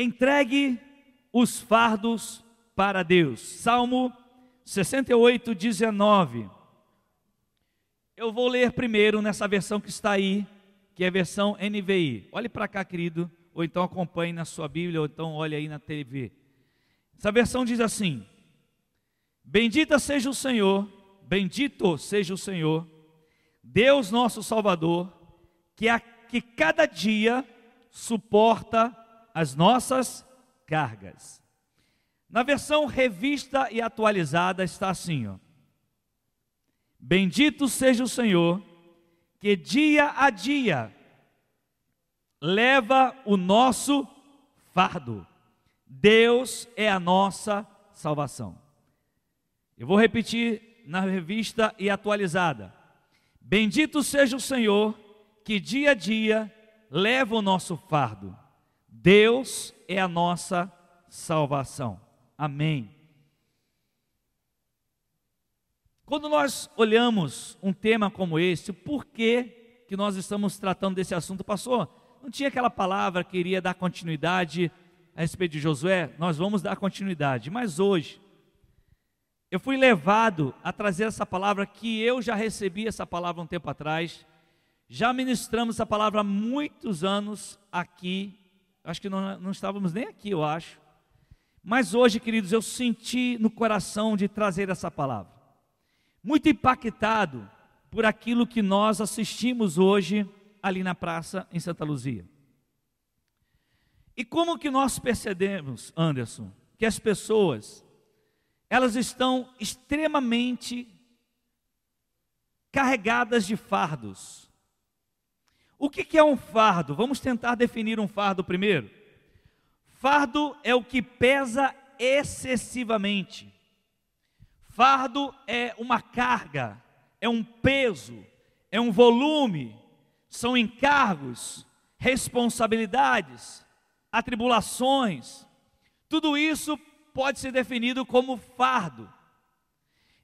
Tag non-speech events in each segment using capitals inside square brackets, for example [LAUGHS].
Entregue os fardos para Deus. Salmo 68, 19. Eu vou ler primeiro nessa versão que está aí, que é a versão NVI. Olhe para cá, querido, ou então acompanhe na sua Bíblia, ou então olhe aí na TV. Essa versão diz assim: Bendita seja o Senhor, bendito seja o Senhor, Deus nosso Salvador, que, a, que cada dia suporta as nossas cargas. Na versão revista e atualizada está assim, ó. Bendito seja o Senhor, que dia a dia leva o nosso fardo. Deus é a nossa salvação. Eu vou repetir na revista e atualizada. Bendito seja o Senhor, que dia a dia leva o nosso fardo. Deus é a nossa salvação. Amém. Quando nós olhamos um tema como este, por que, que nós estamos tratando desse assunto? Passou? Não tinha aquela palavra que iria dar continuidade a respeito de Josué? Nós vamos dar continuidade, mas hoje, eu fui levado a trazer essa palavra que eu já recebi essa palavra um tempo atrás, já ministramos essa palavra há muitos anos aqui, acho que não, não estávamos nem aqui, eu acho, mas hoje, queridos, eu senti no coração de trazer essa palavra muito impactado por aquilo que nós assistimos hoje ali na praça em Santa Luzia. E como que nós percebemos, Anderson, que as pessoas elas estão extremamente carregadas de fardos. O que, que é um fardo? Vamos tentar definir um fardo primeiro. Fardo é o que pesa excessivamente. Fardo é uma carga, é um peso, é um volume, são encargos, responsabilidades, atribulações. Tudo isso pode ser definido como fardo.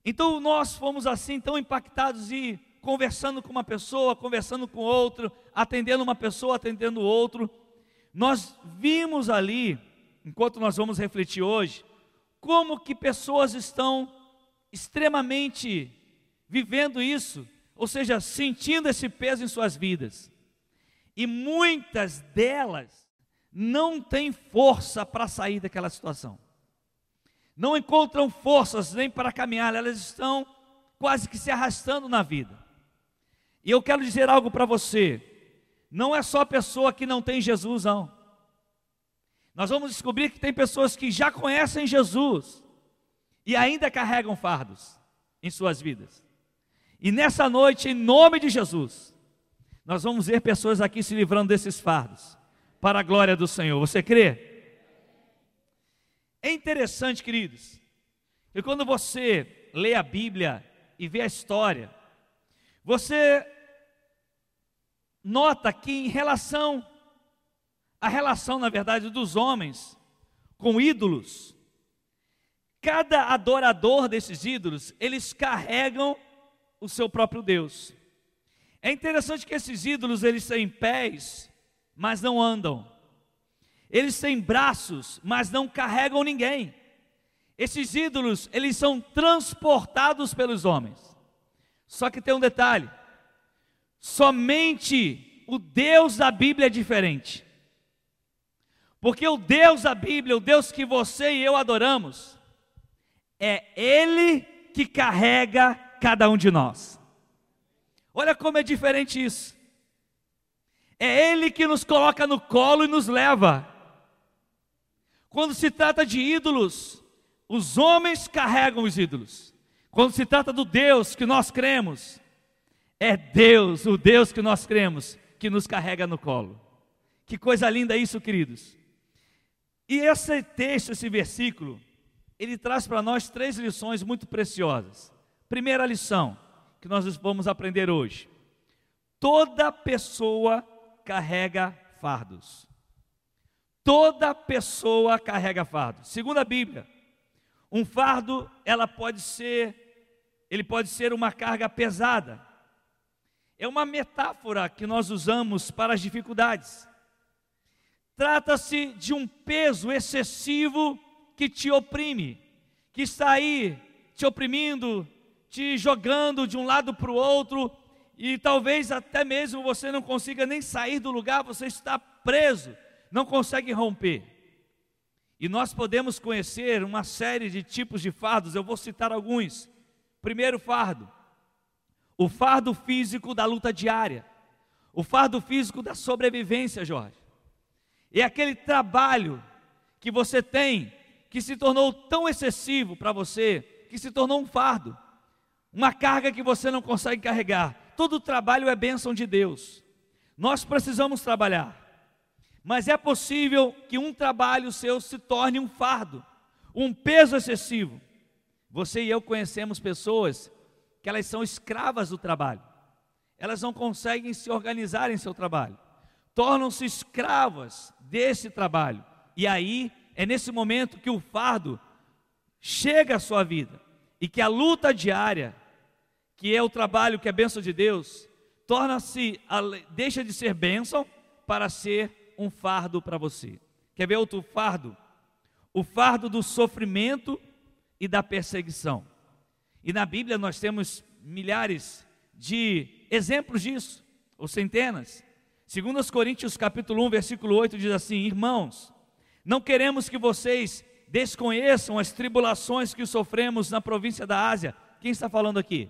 Então nós fomos assim tão impactados e conversando com uma pessoa, conversando com outro, atendendo uma pessoa, atendendo outro. Nós vimos ali, enquanto nós vamos refletir hoje, como que pessoas estão extremamente vivendo isso, ou seja, sentindo esse peso em suas vidas. E muitas delas não têm força para sair daquela situação. Não encontram forças nem para caminhar, elas estão quase que se arrastando na vida. E eu quero dizer algo para você: não é só pessoa que não tem Jesus, não. Nós vamos descobrir que tem pessoas que já conhecem Jesus, e ainda carregam fardos em suas vidas. E nessa noite, em nome de Jesus, nós vamos ver pessoas aqui se livrando desses fardos, para a glória do Senhor. Você crê? É interessante, queridos, que quando você lê a Bíblia e vê a história, você nota que em relação, a relação, na verdade, dos homens com ídolos, cada adorador desses ídolos, eles carregam o seu próprio Deus. É interessante que esses ídolos, eles têm pés, mas não andam. Eles têm braços, mas não carregam ninguém. Esses ídolos, eles são transportados pelos homens. Só que tem um detalhe: somente o Deus da Bíblia é diferente. Porque o Deus da Bíblia, o Deus que você e eu adoramos, é Ele que carrega cada um de nós. Olha como é diferente isso. É Ele que nos coloca no colo e nos leva. Quando se trata de ídolos, os homens carregam os ídolos. Quando se trata do Deus que nós cremos, é Deus, o Deus que nós cremos, que nos carrega no colo. Que coisa linda isso, queridos. E esse texto, esse versículo, ele traz para nós três lições muito preciosas. Primeira lição que nós vamos aprender hoje: toda pessoa carrega fardos. Toda pessoa carrega fardos. Segundo a Bíblia, um fardo ela pode ser, ele pode ser uma carga pesada. É uma metáfora que nós usamos para as dificuldades. Trata-se de um peso excessivo que te oprime, que está aí te oprimindo, te jogando de um lado para o outro, e talvez até mesmo você não consiga nem sair do lugar, você está preso, não consegue romper. E nós podemos conhecer uma série de tipos de fardos, eu vou citar alguns. Primeiro fardo, o fardo físico da luta diária, o fardo físico da sobrevivência, Jorge. É aquele trabalho que você tem que se tornou tão excessivo para você, que se tornou um fardo, uma carga que você não consegue carregar. Todo trabalho é bênção de Deus. Nós precisamos trabalhar. Mas é possível que um trabalho seu se torne um fardo, um peso excessivo. Você e eu conhecemos pessoas que elas são escravas do trabalho. Elas não conseguem se organizar em seu trabalho. Tornam-se escravas desse trabalho. E aí é nesse momento que o fardo chega à sua vida e que a luta diária, que é o trabalho que é bênção de Deus, torna-se deixa de ser bênção para ser um fardo para você. Quer ver outro fardo? O fardo do sofrimento e da perseguição. E na Bíblia nós temos milhares de exemplos disso, ou centenas. Segundo os Coríntios capítulo 1, versículo 8 diz assim: "Irmãos, não queremos que vocês desconheçam as tribulações que sofremos na província da Ásia." Quem está falando aqui?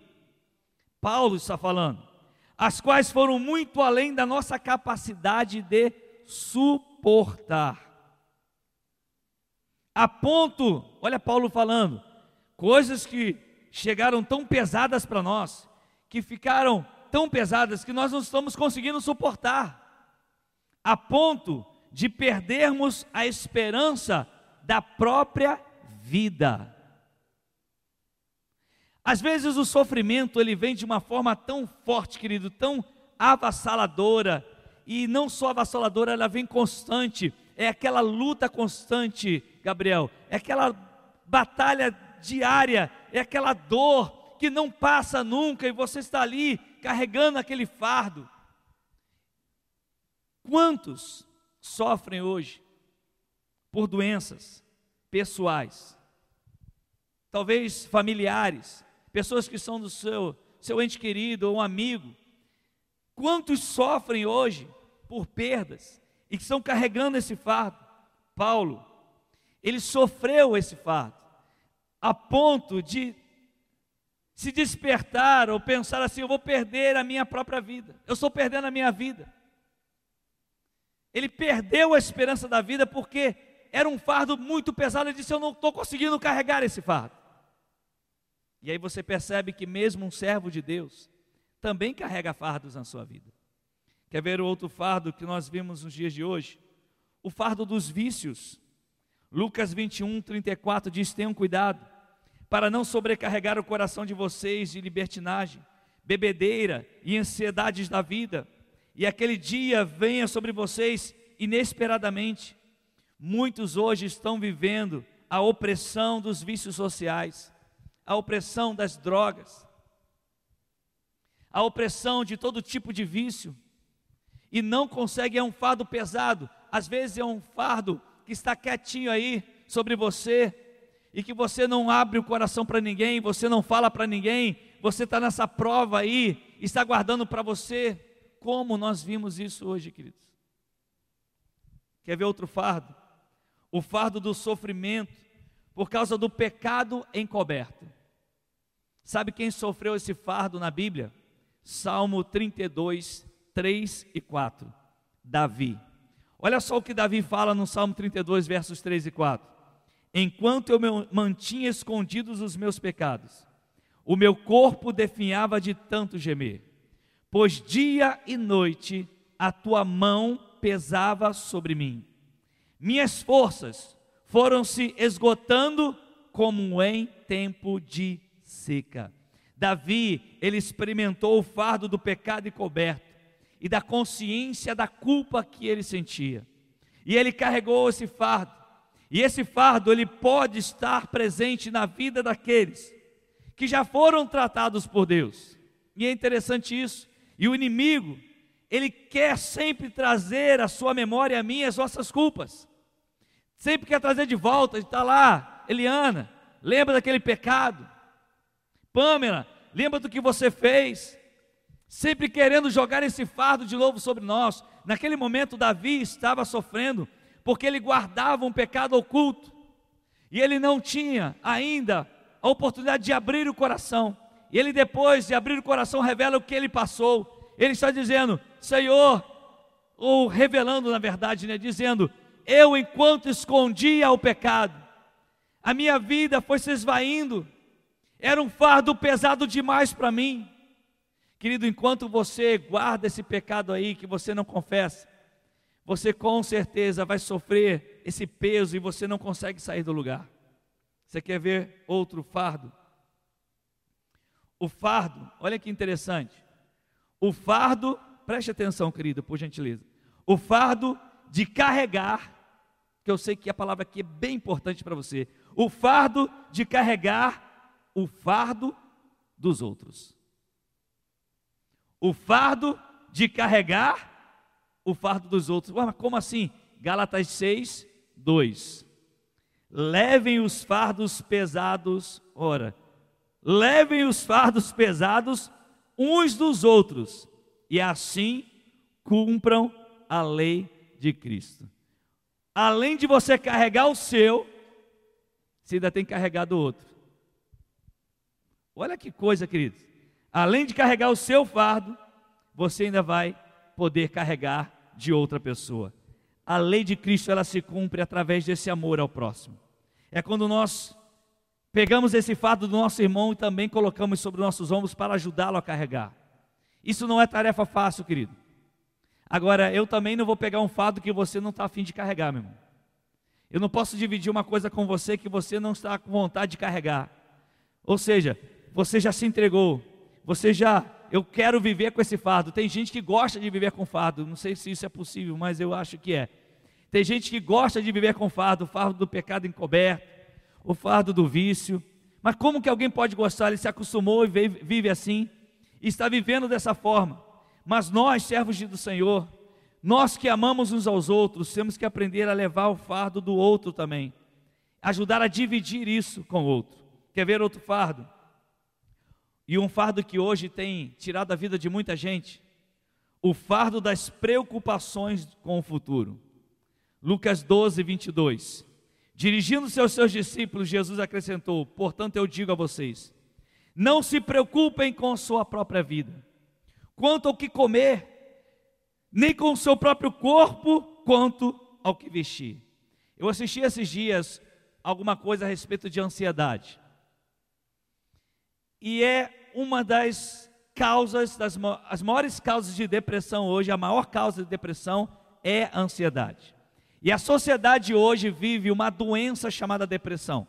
Paulo está falando. As quais foram muito além da nossa capacidade de suportar. A ponto, olha Paulo falando, coisas que chegaram tão pesadas para nós, que ficaram tão pesadas que nós não estamos conseguindo suportar, a ponto de perdermos a esperança da própria vida. Às vezes o sofrimento ele vem de uma forma tão forte, querido, tão avassaladora, e não só avassaladora, ela vem constante. É aquela luta constante, Gabriel. É aquela batalha diária, é aquela dor que não passa nunca e você está ali carregando aquele fardo. Quantos sofrem hoje por doenças pessoais? Talvez familiares, pessoas que são do seu, seu ente querido ou um amigo. Quantos sofrem hoje por perdas e que estão carregando esse fardo. Paulo, ele sofreu esse fardo a ponto de se despertar ou pensar assim: eu vou perder a minha própria vida, eu estou perdendo a minha vida. Ele perdeu a esperança da vida porque era um fardo muito pesado. Ele disse: Eu não estou conseguindo carregar esse fardo. E aí você percebe que, mesmo um servo de Deus, também carrega fardos na sua vida. Quer ver o outro fardo que nós vimos nos dias de hoje? O fardo dos vícios. Lucas 21, 34 diz: Tenham cuidado, para não sobrecarregar o coração de vocês de libertinagem, bebedeira e ansiedades da vida, e aquele dia venha sobre vocês inesperadamente. Muitos hoje estão vivendo a opressão dos vícios sociais, a opressão das drogas, a opressão de todo tipo de vício e não consegue, é um fardo pesado. Às vezes é um fardo que está quietinho aí sobre você e que você não abre o coração para ninguém, você não fala para ninguém, você está nessa prova aí, está guardando para você. Como nós vimos isso hoje, queridos? Quer ver outro fardo? O fardo do sofrimento por causa do pecado encoberto. Sabe quem sofreu esse fardo na Bíblia? Salmo 32, 3 e 4. Davi. Olha só o que Davi fala no Salmo 32, versos 3 e 4. Enquanto eu mantinha escondidos os meus pecados, o meu corpo definhava de tanto gemer, pois dia e noite a tua mão pesava sobre mim. Minhas forças foram se esgotando como em tempo de seca. Davi, ele experimentou o fardo do pecado encoberto e da consciência da culpa que ele sentia. E ele carregou esse fardo. E esse fardo ele pode estar presente na vida daqueles que já foram tratados por Deus. E é interessante isso. E o inimigo, ele quer sempre trazer à sua memória a mim as nossas culpas. Sempre quer trazer de volta, está lá, Eliana, lembra daquele pecado. Pamela, lembra do que você fez. Sempre querendo jogar esse fardo de novo sobre nós. Naquele momento, Davi estava sofrendo, porque ele guardava um pecado oculto, e ele não tinha ainda a oportunidade de abrir o coração. E ele, depois de abrir o coração, revela o que ele passou. Ele está dizendo: Senhor, ou revelando na verdade, né, dizendo: Eu, enquanto escondia o pecado, a minha vida foi se esvaindo, era um fardo pesado demais para mim. Querido, enquanto você guarda esse pecado aí que você não confessa, você com certeza vai sofrer esse peso e você não consegue sair do lugar. Você quer ver outro fardo? O fardo, olha que interessante. O fardo preste atenção, querido, por gentileza. O fardo de carregar, que eu sei que a palavra aqui é bem importante para você. O fardo de carregar o fardo dos outros. O fardo de carregar o fardo dos outros. Mas como assim? Gálatas 6, 2. Levem os fardos pesados, ora, levem os fardos pesados uns dos outros e assim cumpram a lei de Cristo. Além de você carregar o seu, você ainda tem que carregar do outro. Olha que coisa, queridos. Além de carregar o seu fardo, você ainda vai poder carregar de outra pessoa. A lei de Cristo ela se cumpre através desse amor ao próximo. É quando nós pegamos esse fardo do nosso irmão e também colocamos sobre nossos ombros para ajudá-lo a carregar. Isso não é tarefa fácil, querido. Agora, eu também não vou pegar um fardo que você não está afim de carregar, meu irmão. Eu não posso dividir uma coisa com você que você não está com vontade de carregar. Ou seja, você já se entregou, você já, eu quero viver com esse fardo. Tem gente que gosta de viver com fardo, não sei se isso é possível, mas eu acho que é. Tem gente que gosta de viver com fardo, o fardo do pecado encoberto, o fardo do vício. Mas como que alguém pode gostar? Ele se acostumou e vive assim está vivendo dessa forma. Mas nós, servos do Senhor, nós que amamos uns aos outros, temos que aprender a levar o fardo do outro também, ajudar a dividir isso com o outro. Quer ver outro fardo? E um fardo que hoje tem tirado a vida de muita gente, o fardo das preocupações com o futuro. Lucas 12, 22. Dirigindo-se aos seus discípulos, Jesus acrescentou: Portanto, eu digo a vocês, não se preocupem com sua própria vida, quanto ao que comer, nem com o seu próprio corpo, quanto ao que vestir. Eu assisti esses dias alguma coisa a respeito de ansiedade. E é uma das causas, das as maiores causas de depressão hoje, a maior causa de depressão é a ansiedade. E a sociedade hoje vive uma doença chamada depressão.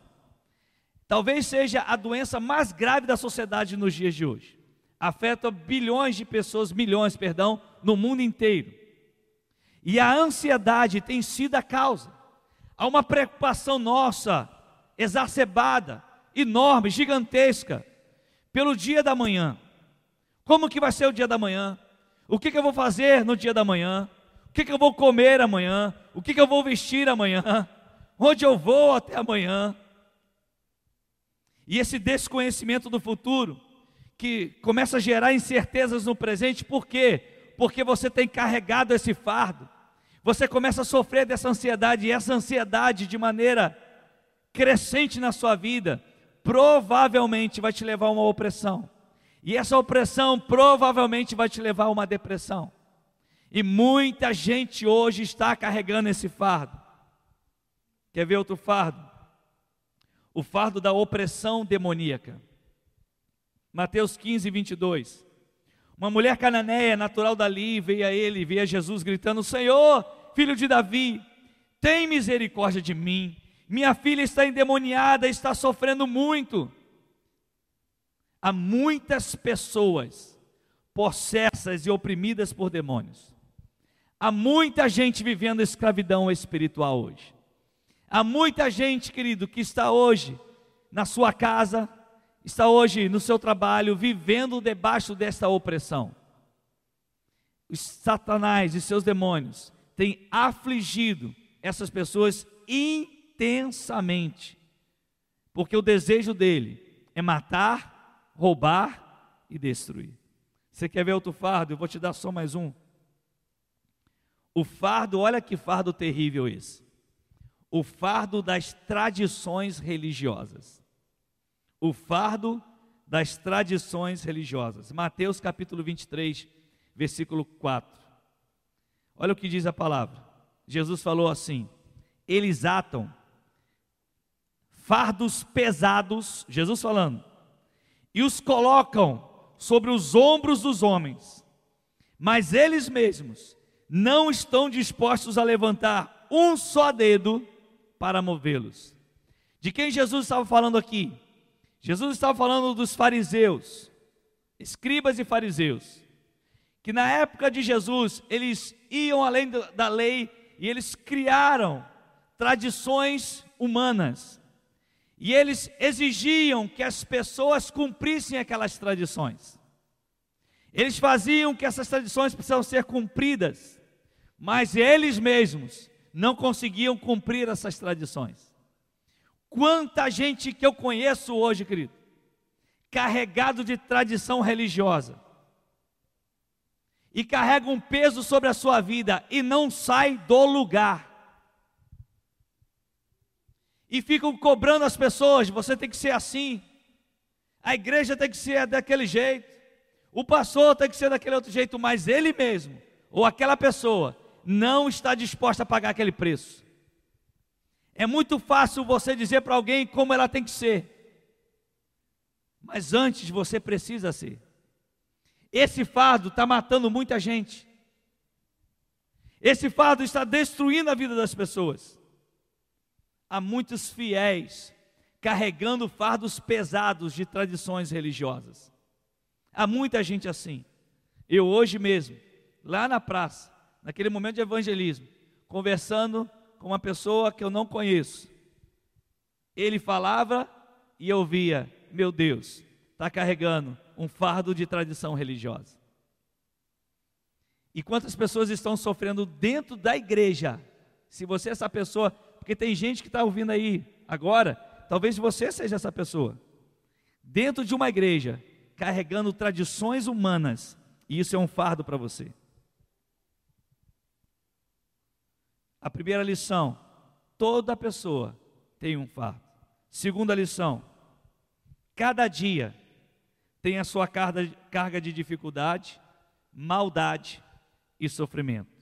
Talvez seja a doença mais grave da sociedade nos dias de hoje. Afeta bilhões de pessoas, milhões, perdão, no mundo inteiro. E a ansiedade tem sido a causa. Há uma preocupação nossa, exacerbada, enorme, gigantesca, pelo dia da manhã. Como que vai ser o dia da manhã? O que, que eu vou fazer no dia da manhã? O que, que eu vou comer amanhã? O que, que eu vou vestir amanhã? [LAUGHS] Onde eu vou até amanhã? E esse desconhecimento do futuro, que começa a gerar incertezas no presente, por quê? Porque você tem carregado esse fardo. Você começa a sofrer dessa ansiedade, e essa ansiedade, de maneira crescente na sua vida, provavelmente vai te levar a uma opressão. E essa opressão provavelmente vai te levar a uma depressão. E muita gente hoje está carregando esse fardo. Quer ver outro fardo? o fardo da opressão demoníaca. Mateus 15, 22. Uma mulher cananeia, natural dali, veio a ele, veio a Jesus gritando: Senhor, filho de Davi, tem misericórdia de mim. Minha filha está endemoniada, está sofrendo muito. Há muitas pessoas possessas e oprimidas por demônios. Há muita gente vivendo escravidão espiritual hoje. Há muita gente, querido, que está hoje na sua casa, está hoje no seu trabalho, vivendo debaixo desta opressão. os Satanás e seus demônios têm afligido essas pessoas intensamente, porque o desejo dele é matar, roubar e destruir. Você quer ver outro fardo? Eu vou te dar só mais um. O fardo, olha que fardo terrível esse. O fardo das tradições religiosas. O fardo das tradições religiosas. Mateus capítulo 23, versículo 4. Olha o que diz a palavra. Jesus falou assim: Eles atam fardos pesados, Jesus falando, e os colocam sobre os ombros dos homens, mas eles mesmos não estão dispostos a levantar um só dedo para movê-los. De quem Jesus estava falando aqui? Jesus estava falando dos fariseus, escribas e fariseus, que na época de Jesus eles iam além da lei e eles criaram tradições humanas. E eles exigiam que as pessoas cumprissem aquelas tradições. Eles faziam que essas tradições precisavam ser cumpridas mas eles mesmos não conseguiam cumprir essas tradições. Quanta gente que eu conheço hoje, querido, carregado de tradição religiosa, e carrega um peso sobre a sua vida e não sai do lugar. E ficam cobrando as pessoas: você tem que ser assim, a igreja tem que ser daquele jeito, o pastor tem que ser daquele outro jeito, mas ele mesmo, ou aquela pessoa, não está disposta a pagar aquele preço. É muito fácil você dizer para alguém como ela tem que ser, mas antes você precisa ser. Esse fardo está matando muita gente. Esse fardo está destruindo a vida das pessoas. Há muitos fiéis carregando fardos pesados de tradições religiosas. Há muita gente assim. Eu hoje mesmo, lá na praça, naquele momento de evangelismo, conversando com uma pessoa que eu não conheço. Ele falava e eu via, meu Deus, está carregando um fardo de tradição religiosa. E quantas pessoas estão sofrendo dentro da igreja? Se você é essa pessoa, porque tem gente que está ouvindo aí agora, talvez você seja essa pessoa. Dentro de uma igreja, carregando tradições humanas, e isso é um fardo para você. A primeira lição: toda pessoa tem um fardo. Segunda lição: cada dia tem a sua carga de dificuldade, maldade e sofrimento.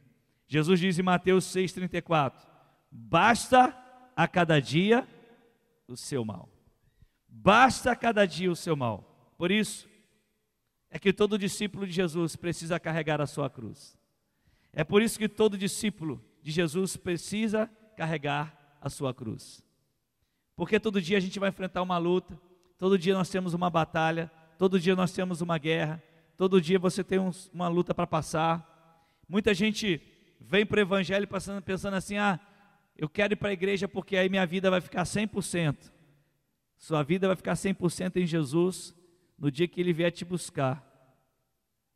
Jesus diz em Mateus 6,34: basta a cada dia o seu mal. Basta a cada dia o seu mal. Por isso, é que todo discípulo de Jesus precisa carregar a sua cruz. É por isso que todo discípulo de Jesus precisa carregar a sua cruz. Porque todo dia a gente vai enfrentar uma luta, todo dia nós temos uma batalha, todo dia nós temos uma guerra, todo dia você tem um, uma luta para passar. Muita gente vem para o Evangelho pensando, pensando assim: ah, eu quero ir para a igreja porque aí minha vida vai ficar 100%. Sua vida vai ficar 100% em Jesus no dia que Ele vier te buscar.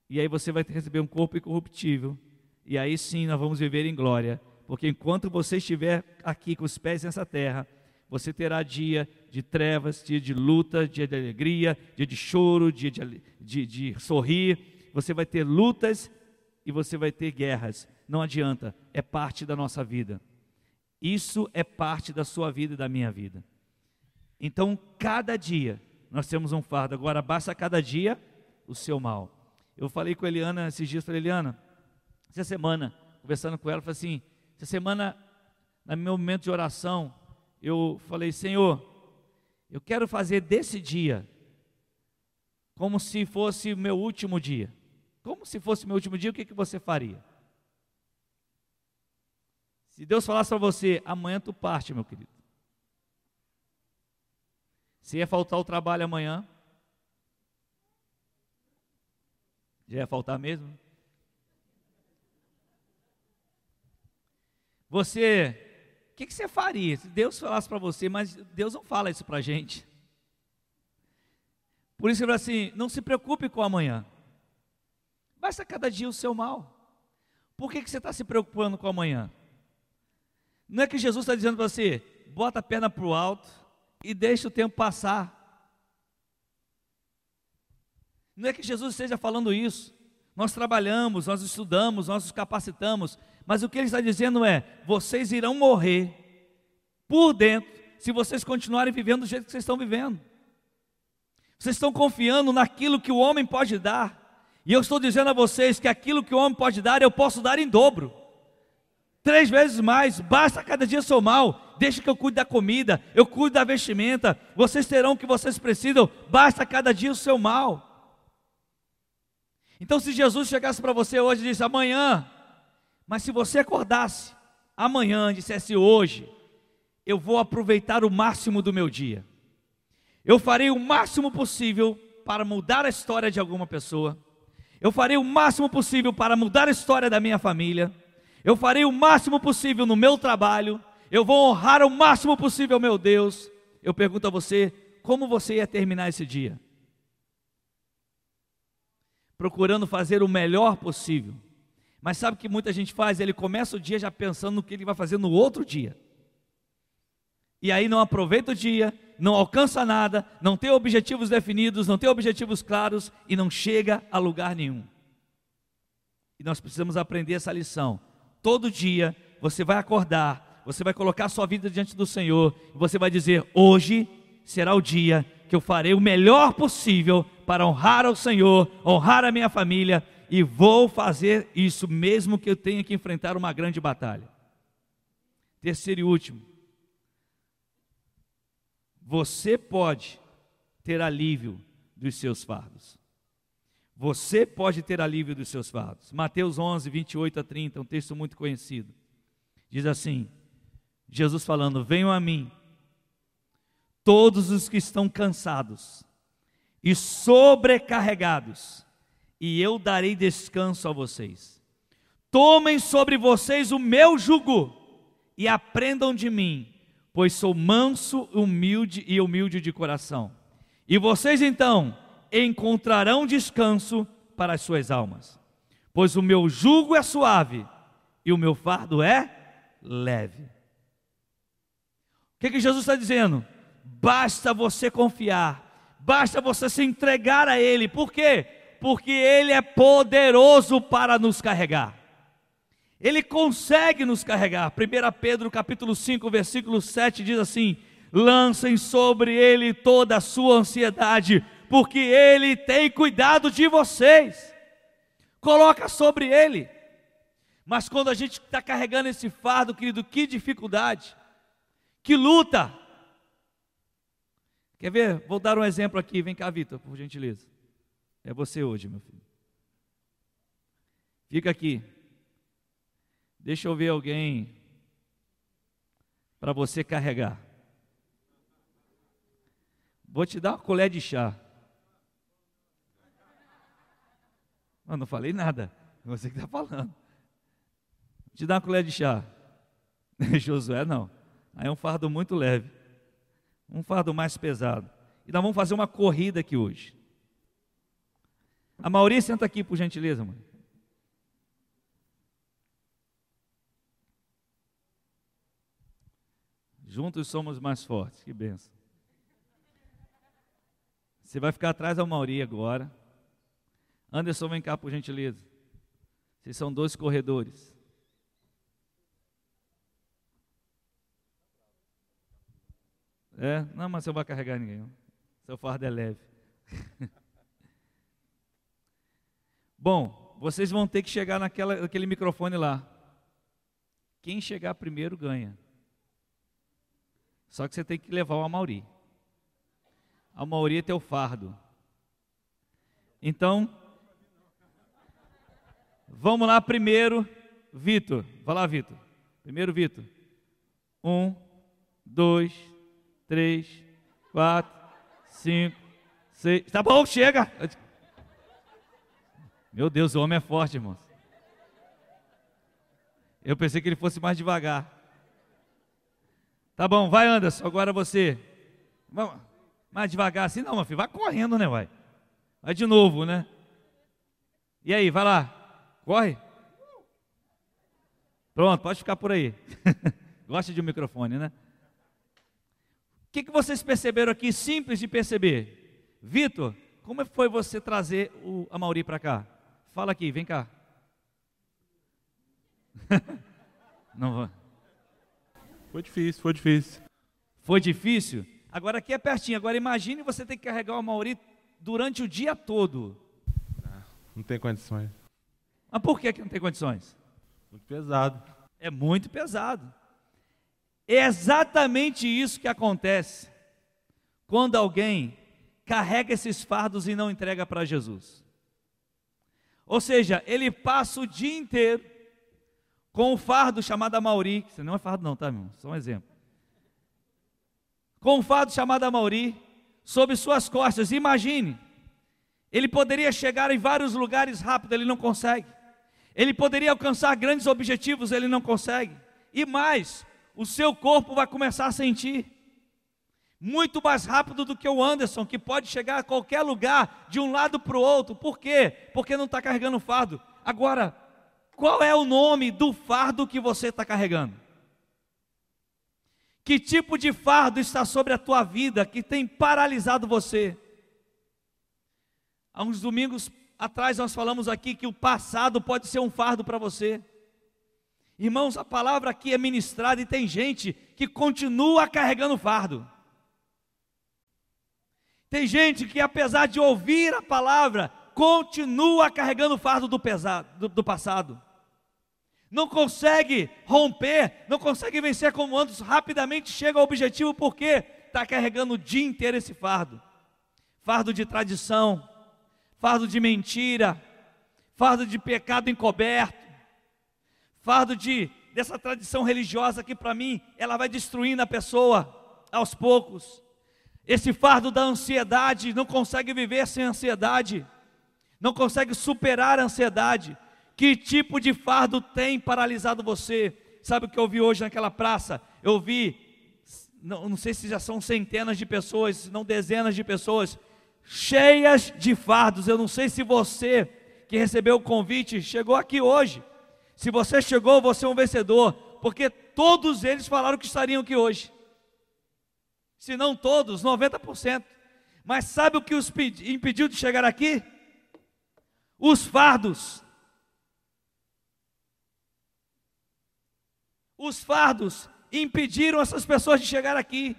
E aí você vai receber um corpo incorruptível e aí sim nós vamos viver em glória, porque enquanto você estiver aqui com os pés nessa terra, você terá dia de trevas, dia de luta, dia de alegria, dia de choro, dia de, de, de sorrir. Você vai ter lutas e você vai ter guerras. Não adianta, é parte da nossa vida. Isso é parte da sua vida e da minha vida. Então, cada dia nós temos um fardo. Agora, basta cada dia o seu mal. Eu falei com a Eliana esses dias, falei, Eliana, essa semana, conversando com ela, falei assim: essa semana, no meu momento de oração, eu falei: Senhor, eu quero fazer desse dia como se fosse o meu último dia. Como se fosse o meu último dia, o que, que você faria? Se Deus falasse para você, amanhã tu parte, meu querido. Se ia faltar o trabalho amanhã, já ia faltar mesmo? Você, o que, que, você faria se Deus falasse para você, mas Deus não fala isso para a gente. Por isso ele fala assim: não se preocupe com amanhã, basta cada dia o seu mal. Por que, que você está se preocupando com amanhã? Não é que Jesus está dizendo para você, bota a perna para o alto e deixa o tempo passar. Não é que Jesus esteja falando isso. Nós trabalhamos, nós estudamos, nós nos capacitamos, mas o que ele está dizendo é: vocês irão morrer por dentro se vocês continuarem vivendo do jeito que vocês estão vivendo. Vocês estão confiando naquilo que o homem pode dar. E eu estou dizendo a vocês que aquilo que o homem pode dar, eu posso dar em dobro. Três vezes mais, basta cada dia seu mal. Deixa que eu cuide da comida, eu cuido da vestimenta. Vocês terão o que vocês precisam, basta cada dia o seu mal. Então, se Jesus chegasse para você hoje e disse amanhã, mas se você acordasse amanhã, dissesse hoje, eu vou aproveitar o máximo do meu dia. Eu farei o máximo possível para mudar a história de alguma pessoa. Eu farei o máximo possível para mudar a história da minha família. Eu farei o máximo possível no meu trabalho. Eu vou honrar o máximo possível meu Deus. Eu pergunto a você, como você ia terminar esse dia? Procurando fazer o melhor possível. Mas sabe o que muita gente faz? Ele começa o dia já pensando no que ele vai fazer no outro dia e aí não aproveita o dia, não alcança nada, não tem objetivos definidos, não tem objetivos claros e não chega a lugar nenhum. E nós precisamos aprender essa lição. Todo dia você vai acordar, você vai colocar a sua vida diante do Senhor, e você vai dizer: hoje será o dia que eu farei o melhor possível para honrar ao Senhor, honrar a minha família, e vou fazer isso mesmo que eu tenha que enfrentar uma grande batalha. Terceiro e último, você pode ter alívio dos seus fardos. Você pode ter alívio dos seus fardos. Mateus 11, 28 a 30, um texto muito conhecido. Diz assim: Jesus falando: Venham a mim, todos os que estão cansados e sobrecarregados, e eu darei descanso a vocês. Tomem sobre vocês o meu jugo e aprendam de mim pois sou manso, humilde e humilde de coração. E vocês então encontrarão descanso para as suas almas, pois o meu jugo é suave e o meu fardo é leve. O que, que Jesus está dizendo? Basta você confiar, basta você se entregar a Ele, por quê? Porque Ele é poderoso para nos carregar. Ele consegue nos carregar. 1 Pedro capítulo 5, versículo 7 diz assim: "Lancem sobre ele toda a sua ansiedade, porque ele tem cuidado de vocês." Coloca sobre ele. Mas quando a gente está carregando esse fardo, querido, que dificuldade, que luta. Quer ver? Vou dar um exemplo aqui. Vem cá, Vitor, por gentileza. É você hoje, meu filho. Fica aqui. Deixa eu ver alguém para você carregar. Vou te dar uma colher de chá. Eu não falei nada. Você que está falando. Te dar uma colher de chá. [LAUGHS] Josué não. Aí é um fardo muito leve. Um fardo mais pesado. E nós vamos fazer uma corrida aqui hoje. A maioria senta aqui, por gentileza, mãe. Juntos somos mais fortes. Que benção. Você vai ficar atrás da Mauri agora. Anderson, vem cá, por gentileza. Vocês são dois corredores. É? Não, mas você não vai carregar ninguém. Seu fardo é leve. [LAUGHS] Bom, vocês vão ter que chegar naquela, naquele microfone lá. Quem chegar primeiro ganha. Só que você tem que levar o Amauri. A Amauri é teu fardo. Então, vamos lá primeiro, Vitor. Vai lá, Vitor. Primeiro, Vitor. Um, dois, três, quatro, cinco, seis. Tá bom, chega. Meu Deus, o homem é forte, irmãos. Eu pensei que ele fosse mais devagar. Tá bom, vai Anderson, agora você. Mais devagar assim, não, meu filho, vai correndo, né, vai. Vai de novo, né? E aí, vai lá, corre. Pronto, pode ficar por aí. [LAUGHS] Gosta de um microfone, né? O que, que vocês perceberam aqui, simples de perceber? Vitor, como foi você trazer o Amauri para cá? Fala aqui, vem cá. [LAUGHS] Não vou. Foi difícil, foi difícil. Foi difícil? Agora aqui é pertinho. Agora imagine você ter que carregar o Mauri durante o dia todo. Não tem condições. Mas por que, que não tem condições? Muito pesado. É muito pesado. É exatamente isso que acontece quando alguém carrega esses fardos e não entrega para Jesus. Ou seja, ele passa o dia inteiro com o fardo chamado Amauri, que não é fardo não, tá, meu? Só um exemplo. Com o fardo chamado Amauri sobre suas costas. Imagine, ele poderia chegar em vários lugares rápido, ele não consegue. Ele poderia alcançar grandes objetivos, ele não consegue. E mais, o seu corpo vai começar a sentir muito mais rápido do que o Anderson, que pode chegar a qualquer lugar, de um lado para o outro. Por quê? Porque não está carregando fardo. Agora, qual é o nome do fardo que você está carregando? Que tipo de fardo está sobre a tua vida que tem paralisado você? Há uns domingos atrás nós falamos aqui que o passado pode ser um fardo para você. Irmãos, a palavra aqui é ministrada e tem gente que continua carregando fardo. Tem gente que, apesar de ouvir a palavra, continua carregando o fardo do, pesado, do, do passado. Não consegue romper, não consegue vencer como antes, rapidamente chega ao objetivo, porque está carregando o dia inteiro esse fardo fardo de tradição, fardo de mentira, fardo de pecado encoberto, fardo de dessa tradição religiosa que para mim ela vai destruindo a pessoa aos poucos. Esse fardo da ansiedade, não consegue viver sem ansiedade, não consegue superar a ansiedade. Que tipo de fardo tem paralisado você? Sabe o que eu vi hoje naquela praça? Eu vi, não, não sei se já são centenas de pessoas, não dezenas de pessoas, cheias de fardos. Eu não sei se você que recebeu o convite chegou aqui hoje. Se você chegou, você é um vencedor, porque todos eles falaram que estariam aqui hoje. Se não todos, 90%. Mas sabe o que os impediu de chegar aqui? Os fardos. Os fardos impediram essas pessoas de chegar aqui.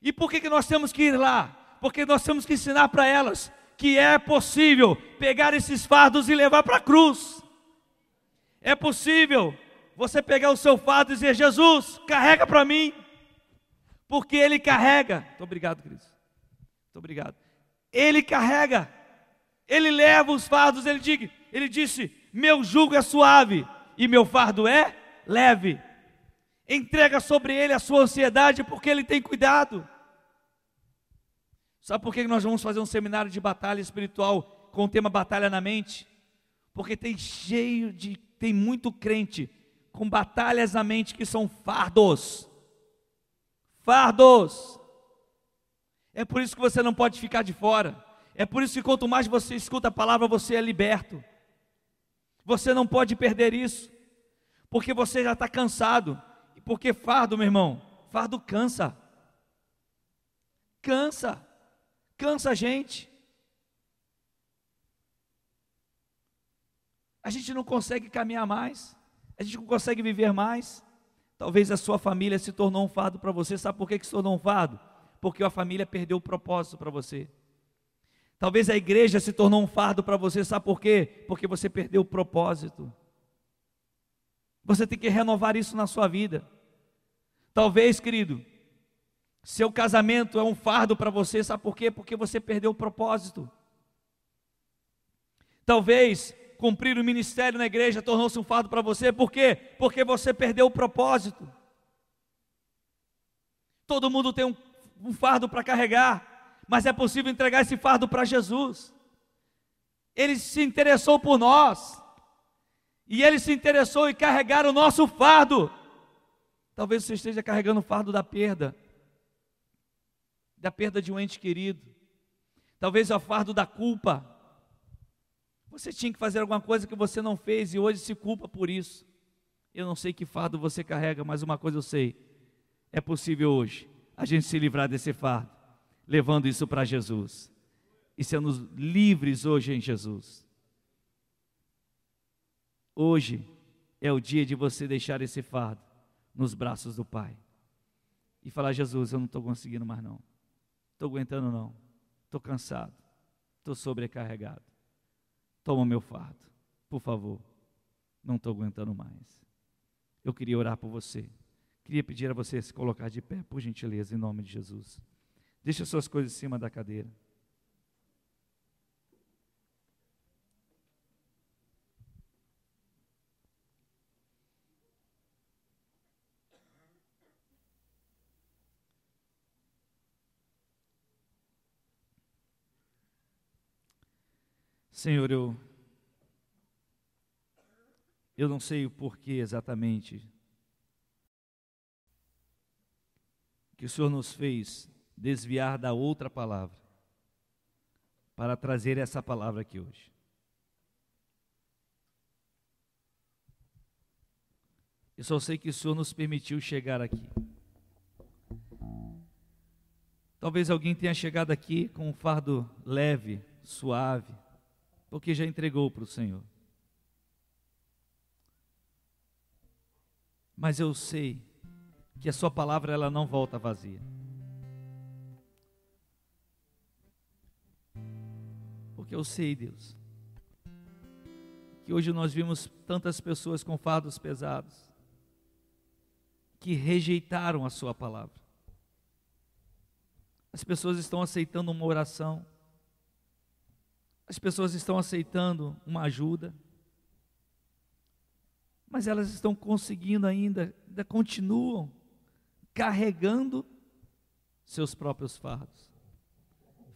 E por que, que nós temos que ir lá? Porque nós temos que ensinar para elas que é possível pegar esses fardos e levar para a cruz. É possível você pegar o seu fardo e dizer: Jesus, carrega para mim, porque Ele carrega. Muito obrigado, Cris. Muito obrigado. Ele carrega, Ele leva os fardos. Ele, diga, ele disse: Meu jugo é suave e meu fardo é leve. Entrega sobre Ele a sua ansiedade, porque Ele tem cuidado. Sabe por que nós vamos fazer um seminário de batalha espiritual com o tema batalha na mente? Porque tem cheio de, tem muito crente com batalhas na mente que são fardos. Fardos. É por isso que você não pode ficar de fora. É por isso que quanto mais você escuta a palavra, você é liberto. Você não pode perder isso, porque você já está cansado. Porque fardo, meu irmão, fardo cansa. Cansa cansa a gente. A gente não consegue caminhar mais, a gente não consegue viver mais. Talvez a sua família se tornou um fardo para você. Sabe por que, se tornou um fardo? Porque a família perdeu o propósito para você. Talvez a igreja se tornou um fardo para você. Sabe por quê? Porque você perdeu o propósito. Você tem que renovar isso na sua vida. Talvez, querido, seu casamento é um fardo para você, sabe por quê? Porque você perdeu o propósito. Talvez cumprir o ministério na igreja tornou-se um fardo para você, por quê? Porque você perdeu o propósito. Todo mundo tem um, um fardo para carregar, mas é possível entregar esse fardo para Jesus. Ele se interessou por nós, e ele se interessou em carregar o nosso fardo. Talvez você esteja carregando o fardo da perda da perda de um ente querido, talvez o fardo da culpa. Você tinha que fazer alguma coisa que você não fez e hoje se culpa por isso. Eu não sei que fardo você carrega, mas uma coisa eu sei: é possível hoje a gente se livrar desse fardo, levando isso para Jesus e sendo livres hoje em Jesus. Hoje é o dia de você deixar esse fardo nos braços do Pai e falar: Jesus, eu não estou conseguindo mais, não, estou aguentando, não, estou cansado, estou sobrecarregado. Toma meu fardo, por favor, não estou aguentando mais. Eu queria orar por você. Queria pedir a você se colocar de pé, por gentileza, em nome de Jesus. Deixa suas coisas em cima da cadeira. Senhor, eu eu não sei o porquê exatamente que o Senhor nos fez desviar da outra palavra para trazer essa palavra aqui hoje. Eu só sei que o Senhor nos permitiu chegar aqui. Talvez alguém tenha chegado aqui com um fardo leve, suave, porque já entregou para o Senhor. Mas eu sei que a sua palavra ela não volta vazia. Porque eu sei, Deus, que hoje nós vimos tantas pessoas com fardos pesados que rejeitaram a sua palavra. As pessoas estão aceitando uma oração, as pessoas estão aceitando uma ajuda, mas elas estão conseguindo ainda, ainda continuam carregando seus próprios fardos,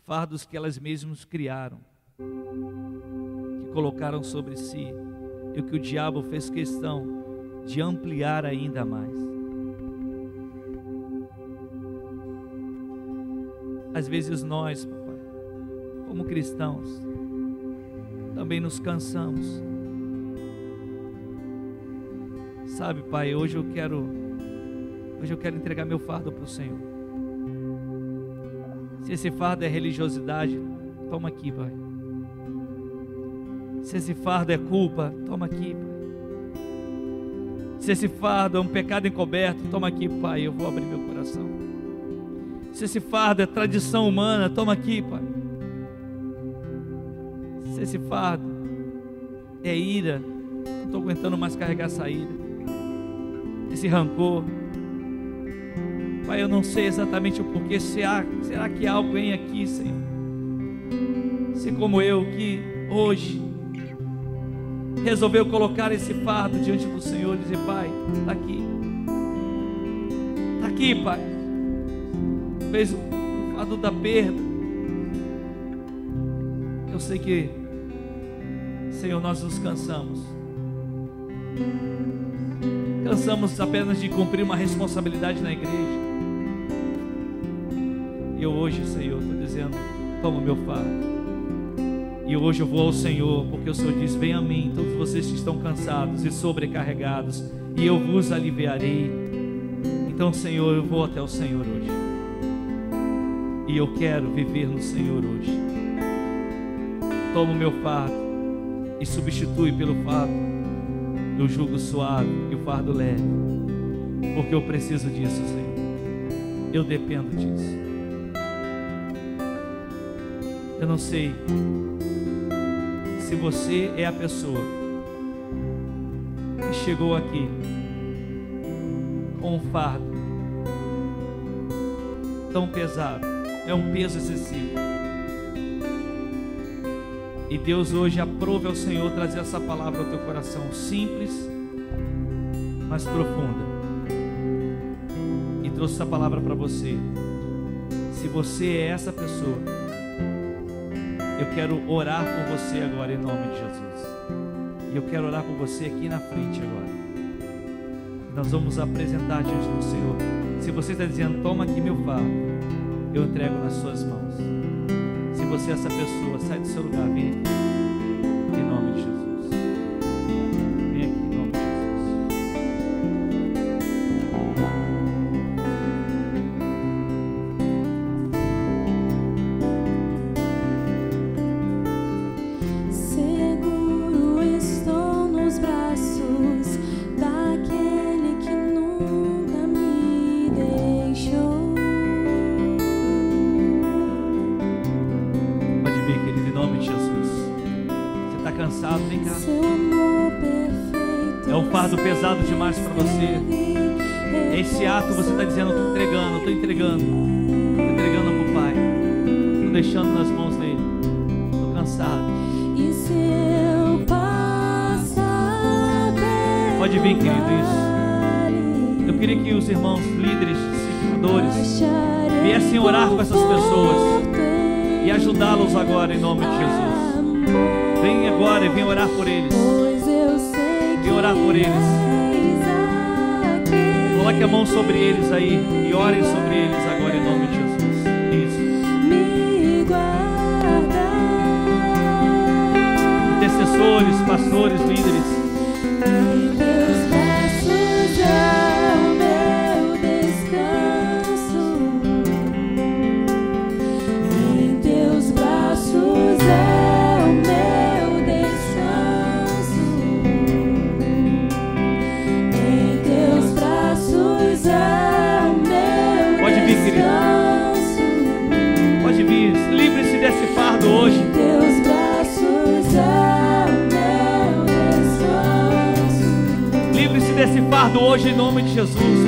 fardos que elas mesmas criaram, que colocaram sobre si, e que o diabo fez questão de ampliar ainda mais. Às vezes nós, papai, como cristãos, também nos cansamos. Sabe, Pai, hoje eu quero hoje eu quero entregar meu fardo para o Senhor. Se esse fardo é religiosidade, toma aqui, Pai. Se esse fardo é culpa, toma aqui, Pai. Se esse fardo é um pecado encoberto, toma aqui, Pai, eu vou abrir meu coração. Se esse fardo é tradição humana, toma aqui, Pai se esse fardo é ira, não estou aguentando mais carregar essa ira, esse rancor. Pai, eu não sei exatamente o porquê. Será, será que há alguém aqui, Senhor? Se como eu, que hoje resolveu colocar esse fardo diante do Senhor e dizer: Pai, está aqui, está aqui, Pai. Fez o fardo da perda. Eu sei que Senhor, nós nos cansamos. Cansamos apenas de cumprir uma responsabilidade na igreja. E eu hoje, Senhor, estou dizendo: toma o meu fardo. E hoje eu vou ao Senhor, porque o Senhor diz: Vem a mim, todos vocês que estão cansados e sobrecarregados, e eu vos aliviarei. Então, Senhor, eu vou até o Senhor hoje. E eu quero viver no Senhor hoje. Toma o meu fardo e substitui pelo fardo do jugo suave e o fardo leve, porque eu preciso disso, Senhor. Eu dependo disso. Eu não sei se você é a pessoa que chegou aqui com um fardo tão pesado, é um peso excessivo e Deus hoje aprove ao Senhor trazer essa palavra ao teu coração, simples, mas profunda. E trouxe essa palavra para você. Se você é essa pessoa, eu quero orar por você agora em nome de Jesus. E eu quero orar por você aqui na frente agora. Nós vamos apresentar diante do Senhor. Se você está dizendo, toma aqui meu fardo, eu entrego nas suas mãos você é essa pessoa, sai do seu lugar, vem aqui. Coloque a mão sobre eles aí e ore sobre eles agora em nome de Jesus. Isso. Intercessores, pastores, líderes. guardo hoje em nome de Jesus.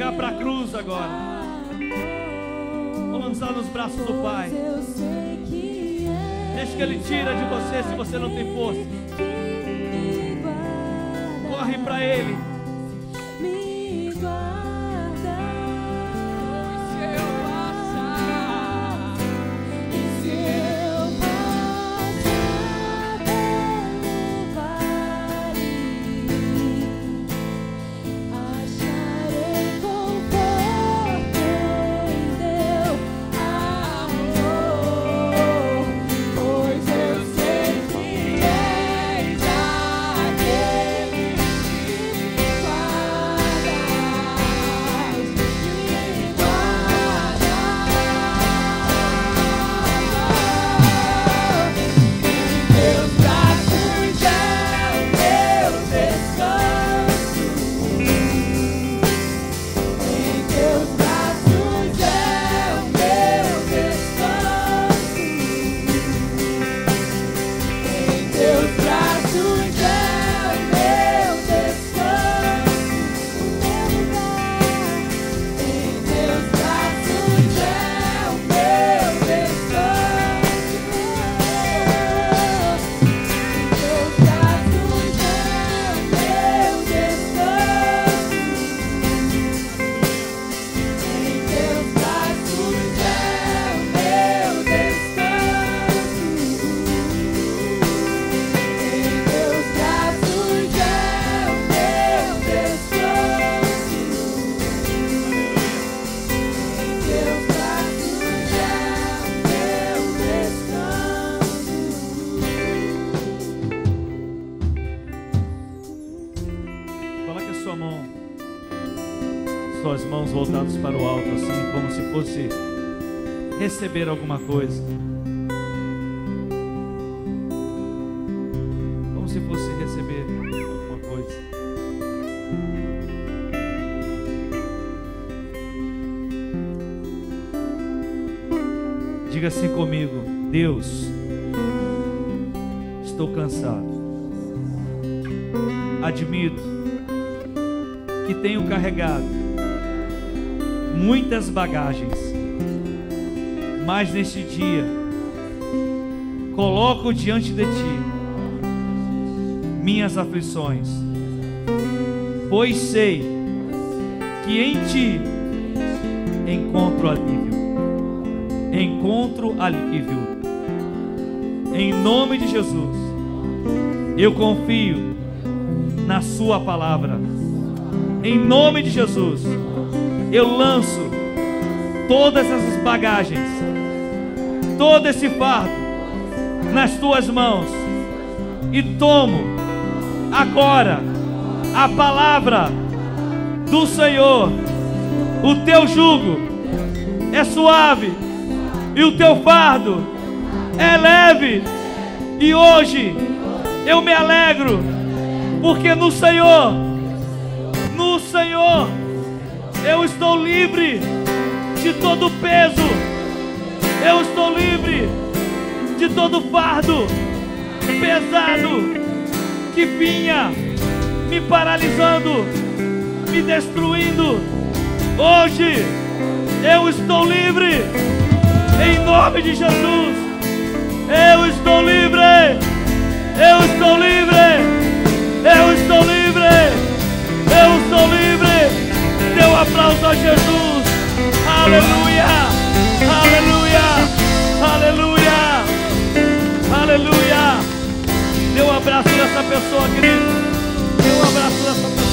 jogar para a cruz agora. Vamos lançar nos braços do Pai. Deixa que Ele tira de você se você não tem força. Corre para Ele. Fosse receber alguma coisa. Como se fosse receber alguma coisa. Diga assim comigo: Deus, estou cansado. Admito que tenho carregado muitas bagagens, mas neste dia coloco diante de ti minhas aflições, pois sei que em ti encontro alívio. Encontro alívio. Em nome de Jesus, eu confio na Sua palavra. Em nome de Jesus, eu lanço todas essas bagagens, todo esse fardo nas tuas mãos e tomo agora a palavra do Senhor. O teu jugo é suave e o teu fardo é leve. E hoje eu me alegro, porque no Senhor, no Senhor, eu estou livre de todo peso, eu estou livre de todo fardo pesado que vinha me paralisando, me destruindo. Hoje eu estou livre, em nome de Jesus. Eu estou livre, eu estou livre, eu estou livre, eu estou livre. Aplauso a Jesus. Aleluia, aleluia, aleluia, aleluia. Dê um abraço nessa pessoa, querido. Dê um abraço nessa pessoa.